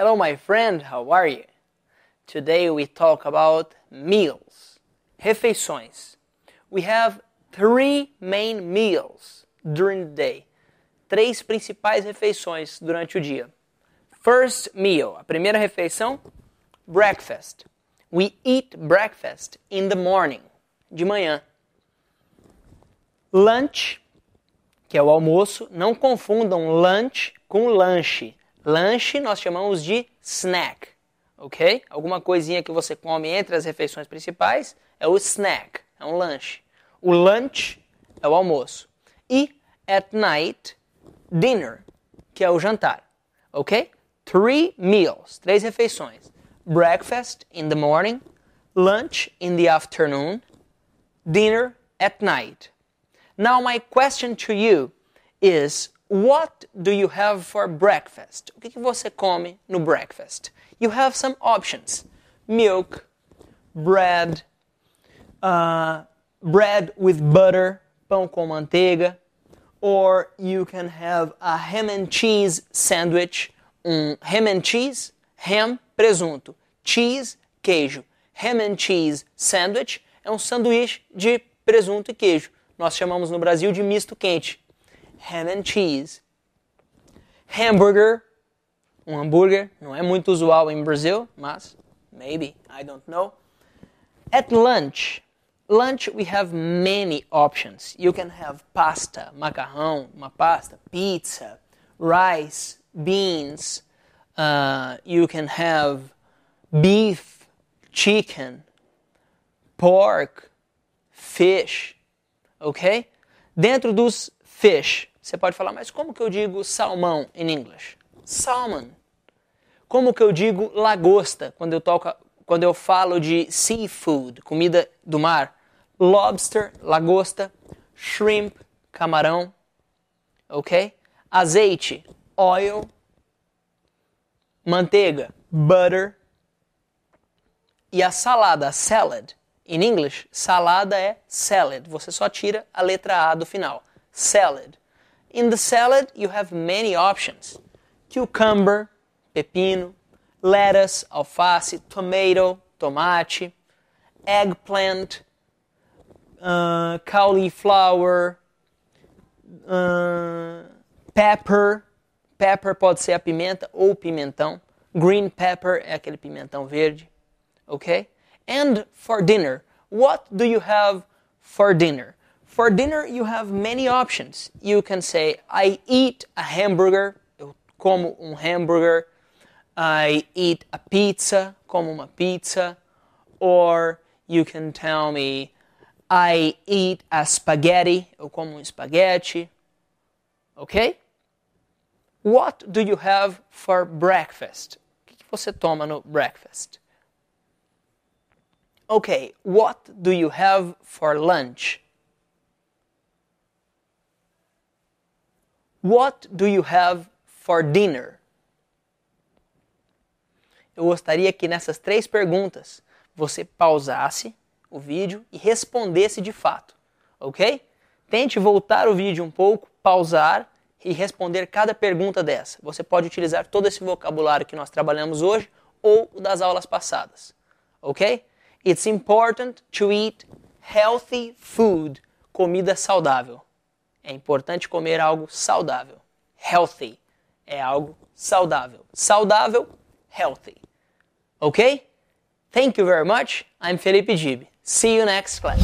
Hello, my friend, how are you? Today we talk about meals, refeições. We have three main meals during the day. Três principais refeições durante o dia. First meal, a primeira refeição, breakfast. We eat breakfast in the morning, de manhã. Lunch, que é o almoço, não confundam lunch com lanche. Lanche nós chamamos de snack, ok? Alguma coisinha que você come entre as refeições principais é o snack, é um lanche. O lunch é o almoço. E at night, dinner, que é o jantar, ok? Three meals, três refeições. Breakfast in the morning, lunch in the afternoon, dinner at night. Now my question to you is What do you have for breakfast? O que, que você come no breakfast? You have some options: milk, bread, uh, bread with butter, pão com manteiga, or you can have a ham and cheese sandwich, um ham and cheese, ham, presunto, cheese, queijo. Ham and cheese sandwich é um sanduíche de presunto e queijo. Nós chamamos no Brasil de misto quente ham and cheese. Hamburger, um hambúrguer, não é muito usual em Brasil, mas maybe, I don't know. At lunch, lunch we have many options. You can have pasta, macarrão, uma pasta, pizza, rice, beans. Uh, you can have beef, chicken, pork, fish, ok? Dentro dos fish, você pode falar, mas como que eu digo salmão em inglês? Salmon. Como que eu digo lagosta quando eu, toco, quando eu falo de seafood, comida do mar? Lobster, lagosta. Shrimp, camarão. Ok? Azeite, oil. Manteiga, butter. E a salada, salad. Em inglês, salada é salad. Você só tira a letra A do final. Salad. In the salad, you have many options cucumber, pepino, lettuce, alface, tomato, tomate, eggplant, uh, cauliflower, uh, pepper. Pepper pode ser a pimenta ou pimentão. Green pepper é aquele pimentão verde. Okay? And for dinner, what do you have for dinner? For dinner, you have many options. You can say, I eat a hamburger, eu como um hambúrguer. I eat a pizza, como uma pizza. Or you can tell me, I eat a spaghetti, eu como um espaguete. Ok? What do you have for breakfast? O que você toma no breakfast? Ok, what do you have for lunch? What do you have for dinner? Eu gostaria que nessas três perguntas você pausasse o vídeo e respondesse de fato, ok? Tente voltar o vídeo um pouco, pausar e responder cada pergunta dessa. Você pode utilizar todo esse vocabulário que nós trabalhamos hoje ou das aulas passadas, ok? It's important to eat healthy food, comida saudável. É importante comer algo saudável. Healthy é algo saudável. Saudável, healthy. Ok? Thank you very much. I'm Felipe Gib. See you next class.